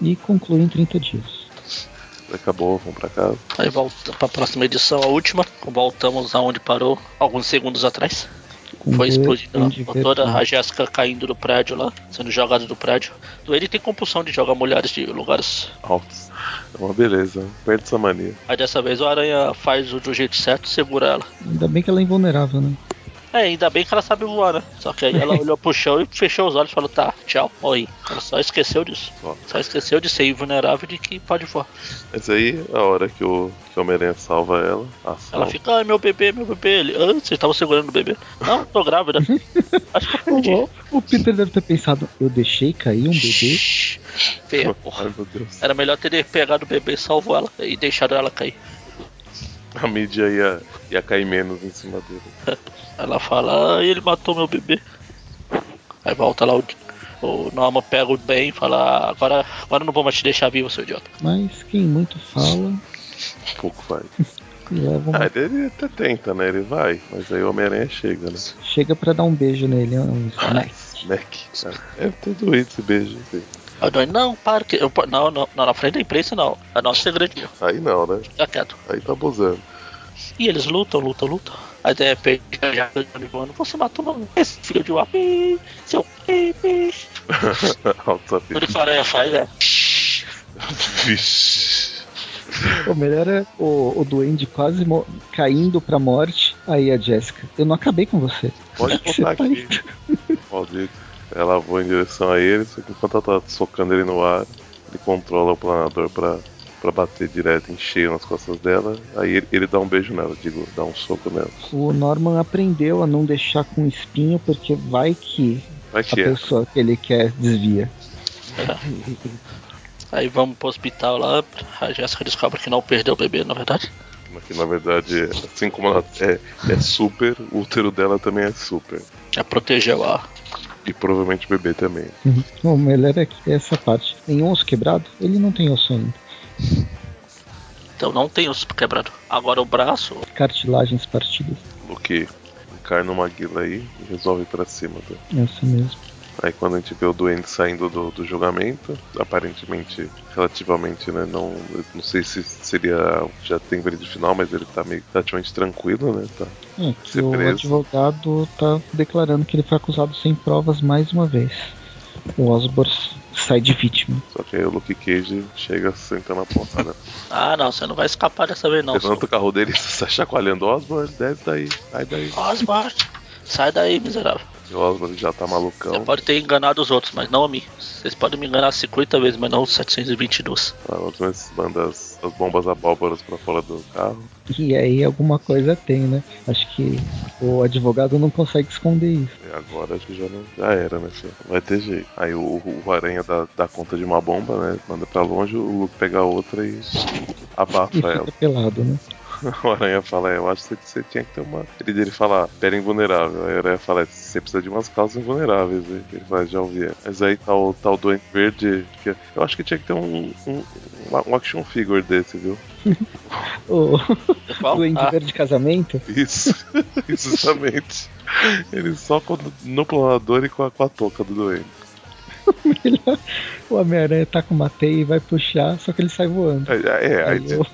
E conclui em 30 dias. Acabou, vamos pra casa. Aí volta pra próxima edição, a última. Voltamos aonde parou alguns segundos atrás. Foi explodida a motora, a Jéssica caindo do prédio lá, sendo jogada do prédio. Ele tem compulsão de jogar mulheres de lugares altos. É uma beleza, perde essa mania. Aí dessa vez o Aranha faz do jeito certo segura ela. Ainda bem que ela é invulnerável, né? É, ainda bem que ela sabe voar, né? Só que aí ela olhou pro chão e fechou os olhos e falou, tá, tchau, morri. Ela só esqueceu disso. Só esqueceu de ser invulnerável e de que pode voar. Mas aí, a hora que o, que o Homem-Aranha salva ela, ela fica, ai meu bebê, meu bebê. Ele, ah, você estava segurando o bebê? Não, tô grávida. Acho que eu perdi. O, o Peter deve ter pensado, eu deixei cair um bebê? Feia, porra. Ai, Era melhor ter pegado o bebê e salvo ela e deixado ela cair a mídia ia, ia cair menos em cima dele. Ela fala, ah, ele matou meu bebê. Aí volta lá o, o Norma pega o bem e fala, ah, agora, agora não vou mais te deixar vivo, seu idiota. Mas quem muito fala. Pouco faz. ah, ele até tenta, né? Ele vai, mas aí o Homem-Aranha chega, né? Chega pra dar um beijo nele, um smack. Smack. É, é tudo esse beijo. Assim. Adoni, não, para que. Eu, não, não, não, na frente da imprensa não. É nosso segredinho. Aí não, né? Fica quieto. Aí tá abusando. E eles lutam, lutam, lutam. Aí de repente já voando, você matou esse filho de uma seu peixe. Tudo que Faranha faz é. Vixe. O melhor é o, o Duende quase caindo pra morte. Aí a Jéssica, eu não acabei com você. Pode botar tá aqui. Pode ela voa em direção a ele, só que enquanto ela tá socando ele no ar, ele controla o planador pra, pra bater direto em cheio nas costas dela. Aí ele, ele dá um beijo nela, digo, dá um soco nela. O Norman aprendeu a não deixar com espinho, porque vai que, vai que a é. pessoa que ele quer desvia. Aí vamos pro hospital lá, a Jéssica descobre que não perdeu o bebê, na verdade. Que na verdade, assim como ela é, é super, o útero dela também é super. É protegeu a, e provavelmente bebê também. Uhum. O melhor é essa parte. Tem osso quebrado? Ele não tem osso ainda. Então não tem osso quebrado. Agora o braço. Cartilagens partidas. O que? Encarna uma guila aí e resolve para cima. Tá? Essa mesmo. Aí quando a gente vê o doente saindo do, do julgamento, aparentemente, relativamente, né? Não, não sei se seria. Já tem veredito final, mas ele tá meio relativamente tranquilo, né? Tá. É, que o preso. advogado tá declarando que ele foi acusado sem provas mais uma vez. O Osborne sai de vítima. Só que aí o Luke Cage chega sentando a porrada. ah, não, você não vai escapar dessa vez, não. Levanta o carro dele, sai chacoalhando. Osborne, desce daí, sai daí. Osborne, sai daí, miserável. O Osborne já tá malucão. Você pode ter enganado os outros, mas não a mim. Vocês podem me enganar 50 vezes, mas não 722. Ah, outras manda as, as bombas abóboras pra fora do carro. E aí alguma coisa tem, né? Acho que o advogado não consegue esconder isso. E agora acho que já, não, já era, né? Vai ter jeito. Aí o, o Aranha dá, dá conta de uma bomba, né? Manda pra longe, o Luke pega outra e abafa e ela. pelado, né? o Aranha fala, eu acho que você tinha que ter uma. Ele dele fala, pera invulnerável. Aí o Aranha fala, você precisa de umas calças invulneráveis. Ele fala, já ouvi. Mas aí tá o, tá o Doente Verde. Que eu acho que tinha que ter um, um, um action figure desse, viu? o Doente ah. Verde de casamento? Isso, justamente. Ele só no planador e com a, com a touca do Doente. o Homem-Aranha tá com uma teia e vai puxar, só que ele sai voando. É, é, é aí, eu...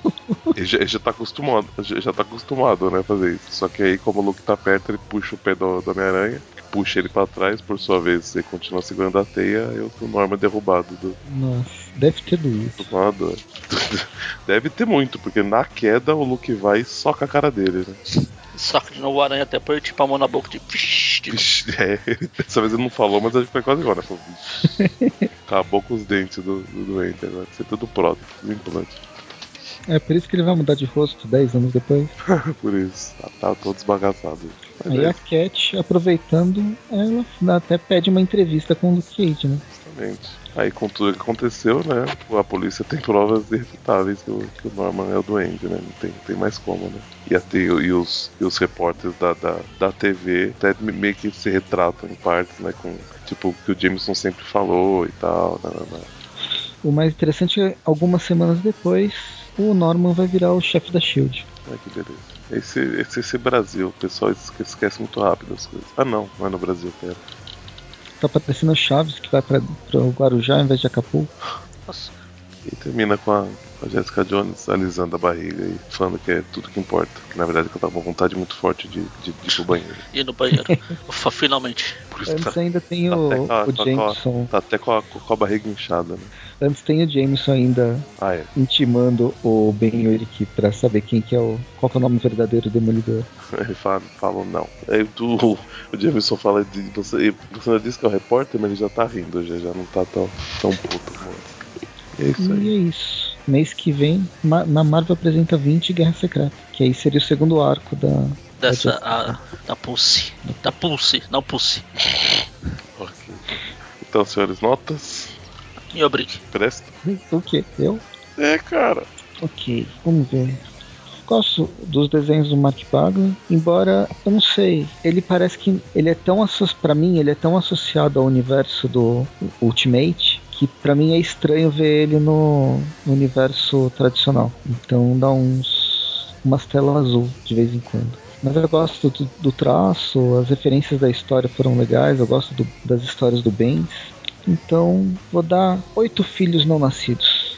ele, já, ele, já, tá acostumado, já, já tá acostumado, né, fazer isso. Só que aí, como o Luke tá perto, ele puxa o pé do, do Homem-Aranha, puxa ele para trás, por sua vez, ele continua segurando a teia e o Norman derrubado do. Nossa, deve ter doído. Do planador. Deve ter muito, porque na queda o Luke vai e soca a cara dele, né? Soca de novo o aranha até põe tipo a mão na boca de. Vixe, é, dessa vez ele não falou, mas a gente foi quase igual, né? Falou, Acabou com os dentes do, do doente agora. Você tudo prótese, tudo implante. É por isso que ele vai mudar de rosto 10 anos depois. por isso. Tá, tá todo esbagaçado. Aí é. a Cat, aproveitando, ela até pede uma entrevista com o Luke Cage, né? Justamente. Aí com tudo que aconteceu, né? A polícia tem provas irrefutáveis que o, que o Norman é o doente, né? Não tem, tem mais como, né? E, até, e, os, e os repórteres da, da, da TV até meio que se retratam em partes, né? Com tipo o que o Jameson sempre falou e tal. Né, né, né. O mais interessante é algumas semanas depois o Norman vai virar o chefe da Shield. Ai que beleza. Esse, esse, esse Brasil, o pessoal esquece muito rápido as coisas. Ah não, não é no Brasil, pera. Tá parecendo Chaves que vai pra, o Guarujá em vez de Acapulco. Nossa. E termina com a, com a Jessica Jones alisando a barriga e falando que é tudo que importa. Que na verdade que eu tava com vontade muito forte de, de, de ir pro banheiro. Ir no banheiro. Ufa, finalmente. Antes tá, ainda tem tá o, a, o Jameson. tá até com a, com a barriga inchada, né? Antes tem o Jameson ainda ah, é. intimando o Ben Urich pra saber quem que é o. qual que é o nome verdadeiro do Demolidor. Ele fala, fala não. Aí tu, o Jameson fala de. Você, você já disse que é o repórter, mas ele já tá rindo, já, já não tá tão, tão puto. Mano. E é isso aí. E é isso. Mês que vem, na Marvel apresenta 20 Guerra Secreta. Que aí seria o segundo arco da. Dessa. Da, a, da Pulse. Da Pulse, não Pulse. Ok. Então, senhores, notas. Me obrigue. Presta. O que? Eu? É, cara. Ok, vamos ver. Gosto dos desenhos do Mark Bagley, embora eu não sei, ele parece que ele é tão para mim ele é tão associado ao universo do Ultimate que para mim é estranho ver ele no, universo tradicional. Então dá uns umas telas azul de vez em quando. Mas eu gosto do, do traço, as referências da história foram legais, eu gosto do, das histórias do Benz. Então vou dar oito filhos não nascidos.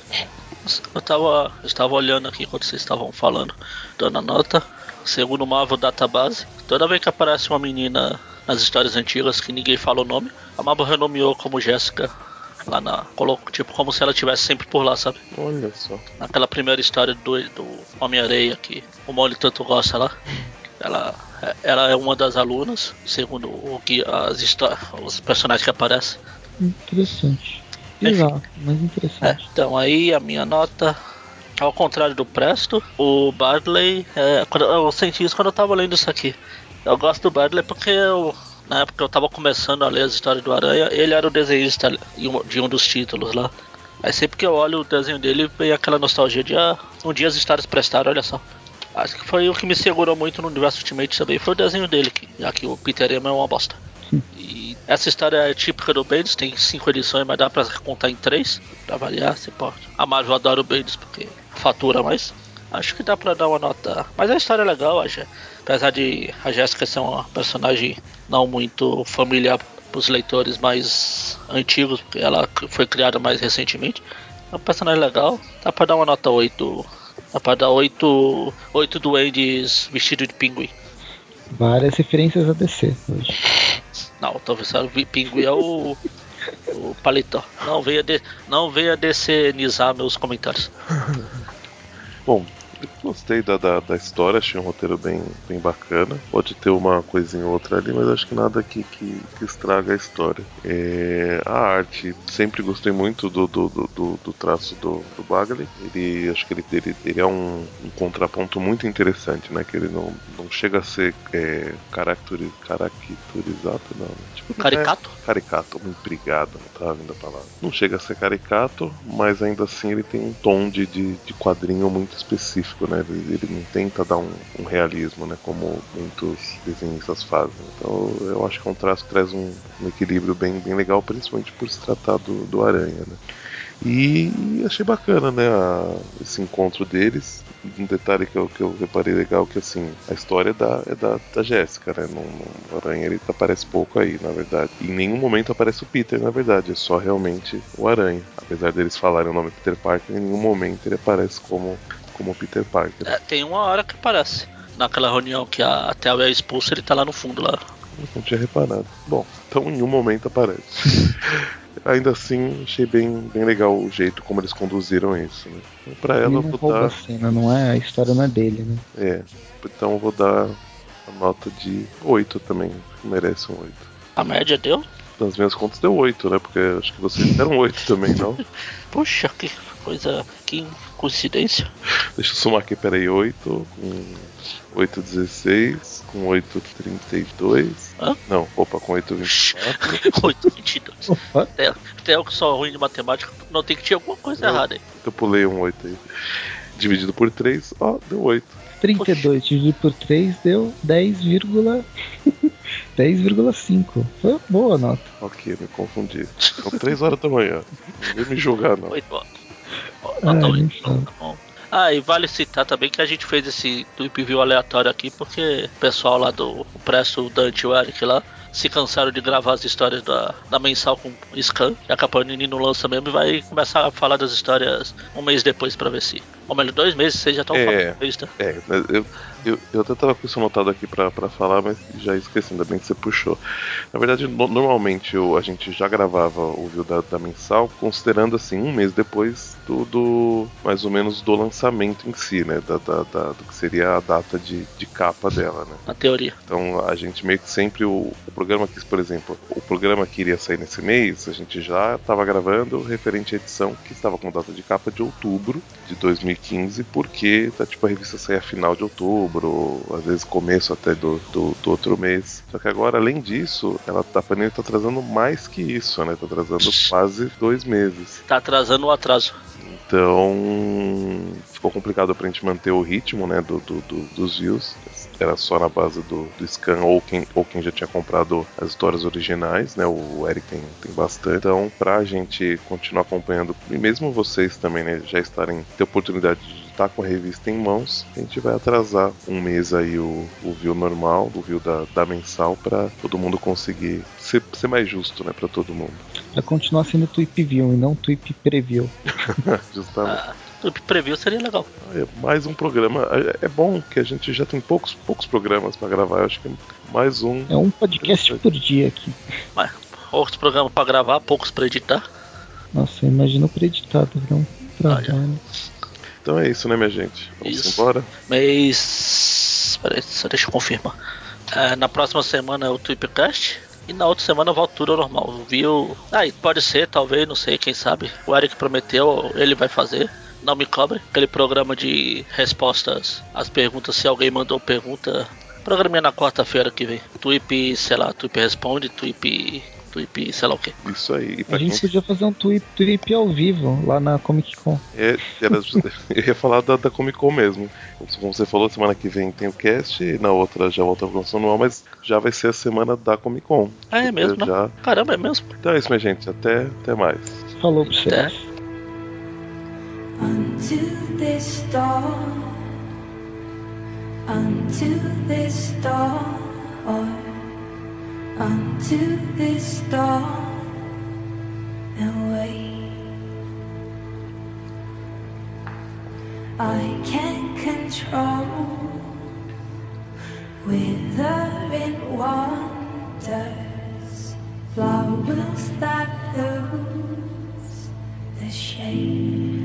Eu estava eu estava olhando aqui quando vocês estavam falando, dando a nota. Segundo o Marvel Database, toda vez que aparece uma menina nas histórias antigas que ninguém fala o nome, a Marvel renomeou como Jéssica lá na. Colocou, tipo, como se ela estivesse sempre por lá, sabe? Olha só. Naquela primeira história do, do Homem-Areia que o Molly tanto gosta lá. Ela, ela é uma das alunas, segundo o que as os personagens que aparecem. Interessante. Exato, mas interessante. É, então aí a minha nota ao contrário do Presto, o Bradley. É, quando, eu senti isso quando eu tava lendo isso aqui. Eu gosto do Bradley porque eu, na época eu tava começando a ler as histórias do Aranha, ele era o desenhista de um dos títulos lá. Aí sempre que eu olho o desenho dele, vem aquela nostalgia de ah, um dia as histórias prestaram, olha só. Acho que foi o que me segurou muito no universo Ultimate também, foi o desenho dele, que, já que o Peter Emma é uma bosta. E essa história é típica do Bendis, tem cinco edições, mas dá pra contar em três. Pra variar, você pode. A Marvel adora o Bendis porque fatura mais. Acho que dá pra dar uma nota. Mas a história é legal, acho. Apesar de a Jéssica ser uma personagem não muito familiar pros leitores mais antigos, porque ela foi criada mais recentemente. É um personagem legal. Dá pra dar uma nota 8 Dá pra dar oito, oito duendes vestidos de pinguim. Várias referências a DC hoje. Não, tô pensando, pinguim é o, o paletó. Não venha, de, não venha decenizar meus comentários. Bom, Gostei da, da, da, história, achei um roteiro bem, bem bacana. Pode ter uma coisinha ou outra ali, mas acho que nada que, que, que estraga a história. É, a arte, sempre gostei muito do, do, do, do traço do, do Bagley. Ele, acho que ele, ele, ele é um, um, contraponto muito interessante, né? Que ele não, não chega a ser é, caracteriz, caracterizado, não. Né? Tipo, caricato? É, caricato, muito obrigado, não estava vindo a palavra. Não chega a ser caricato, mas ainda assim ele tem um tom de, de, de quadrinho muito específico, né? Ele, não tenta dar um, um, realismo, né? Como muitos desenhistas fazem. Então eu acho que é um traço que traz um, um equilíbrio bem, bem legal, principalmente por se tratar do, do Aranha, né? E achei bacana, né, a, esse encontro deles. Um detalhe que eu, que eu reparei legal que assim, a história é da, é da, da Jéssica, né? No, no Aranha ele aparece pouco aí, na verdade. Em nenhum momento aparece o Peter, na verdade, é só realmente o Aranha. Apesar deles falarem o nome Peter Parker, em nenhum momento ele aparece como, como Peter Parker. É, tem uma hora que aparece. Naquela reunião que a Theo é expulsa, ele tá lá no fundo lá. não tinha reparado. Bom, então em um momento aparece. Ainda assim, achei bem, bem legal o jeito como eles conduziram isso, né? Então, pra ela Ele eu não vou dar. a cena, não é? A história não é dele, né? É, então eu vou dar a nota de 8 também. Merece um 8. A média deu? Nas minhas contas deu 8, né? Porque acho que vocês deram 8 também, não? Puxa, que coisa. Que coincidência. Deixa eu somar aqui, peraí, 8 com 8, 16, com 8, 32. Hã? Não, opa, com 8, 24. 822. Opa, Até, até eu que sou ruim de matemática, não tem que ter alguma coisa Não. errada aí. Eu pulei um 8 aí. Dividido por 3, ó, deu 8. 32 dividido por 3 deu 10, 10,5. Foi boa a nota. Ok, me confundi. São 3 horas da manhã. Ninguém me julgar, não. 8 horas. Ah, Nota nem 8. fala. Tá bom. Ah, e vale citar também que a gente fez esse tweet view aleatório aqui porque o pessoal lá do o Presto, o Dante e o Eric lá se cansaram de gravar as histórias da, da mensal com Scan. E a Panini não lança mesmo e vai começar a falar das histórias um mês depois pra ver se. Ou melhor, dois meses, já estão É. tá? É, eu, eu, eu até tava com isso anotado aqui pra, pra falar, mas já esqueci, ainda bem que você puxou. Na verdade, no- normalmente eu, a gente já gravava o Viu da, da mensal, considerando assim, um mês depois do, do- mais ou menos do lançamento em si, né? Da, da- da- do que seria a data de, de capa dela, né? Na teoria. Então a gente meio que sempre o, o programa que, por exemplo, o programa que iria sair nesse mês, a gente já estava gravando referente à edição que estava com data de capa de outubro de 2015, porque tá tipo a revista sair a final de outubro, ou às vezes começo até do, do, do outro mês. Só que agora, além disso, ela tá, a Panini tá trazendo mais que isso, né? Tá trazendo quase dois meses. Tá atrasando o atraso. Então ficou complicado pra gente manter o ritmo né, do, do- do- dos views. Era só na base do, do scan ou quem, ou quem já tinha comprado as histórias originais, né? O Eric tem, tem bastante. Então, pra gente continuar acompanhando, e mesmo vocês também, né, já estarem ter oportunidade de estar com a revista em mãos, a gente vai atrasar um mês aí o, o view normal, o view da, da mensal, pra todo mundo conseguir ser, ser mais justo, né, pra todo mundo. Vai continuar sendo Tweep View e não Tweep Preview. Justamente. Ah, preview seria legal. É mais um programa. É- É bom que a gente já tem poucos, poucos programas pra gravar. Eu acho que é mais um. É um podcast por dia aqui. Mas outros programas pra gravar, poucos pra editar. Nossa, imagina o editado, virar um trabalho. Então é isso, né, minha gente? Vamos Isso. embora? Mas. Peraí, só deixa eu confirmar. É, na próxima semana é o Tweepcast. E na outra semana volta tudo ao normal. Viu? Ah, e pode ser, talvez, não sei, quem sabe. O Eric prometeu, ele vai fazer. Não me cobre. Aquele programa de respostas às perguntas. Se alguém mandou pergunta. Programinha na quarta-feira que vem. Tweep, sei lá, Tweep responde, Tweep. Tweep, sei lá o que. Isso aí. E A pra gente podia fazer um tweet, tweet ao vivo lá na Comic Con. é, era, eu ia falar da, da Comic Con mesmo. Como você falou, semana que vem tem o cast e na outra já volta a programação anual, mas já vai ser a semana da Comic Con. Ah, é mesmo, né? Já... Caramba, é mesmo. Então é isso, minha gente. Até, até mais. Falou pra Até. until this dawn, until this dawn, until this dawn, and wait. I can't control. Withering wonders, flowers that lose the shade.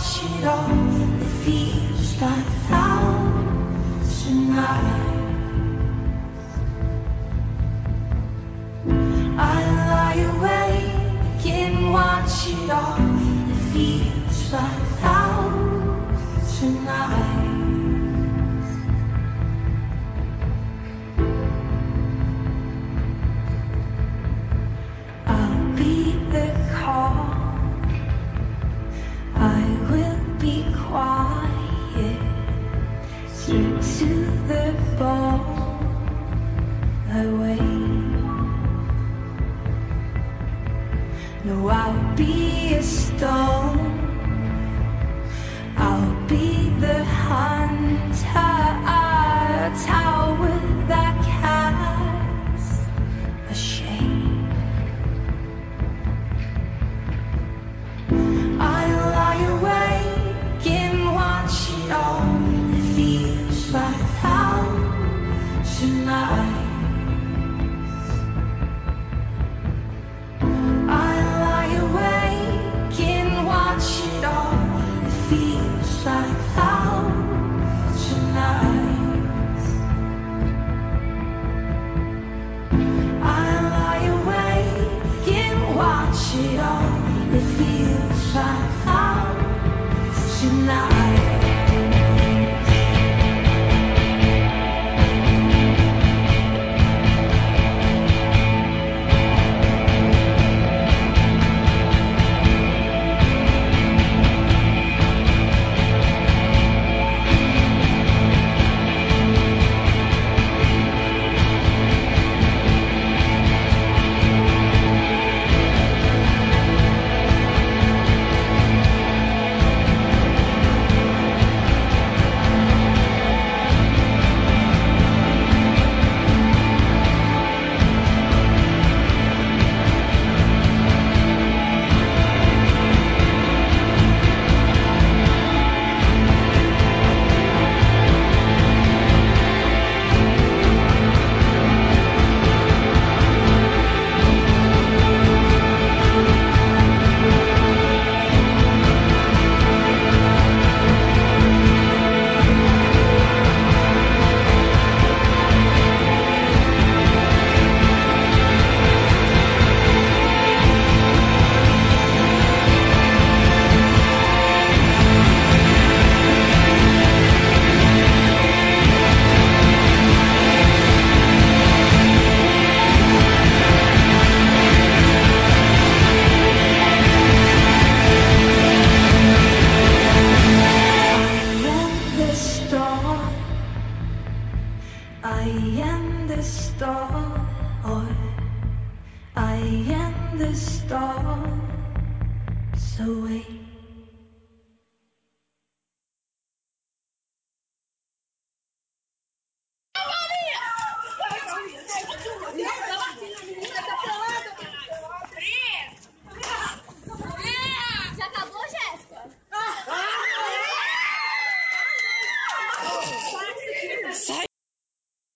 Watch it all. It feels like thousand nights. I lie awake and watch it all. It feels like thousand nights.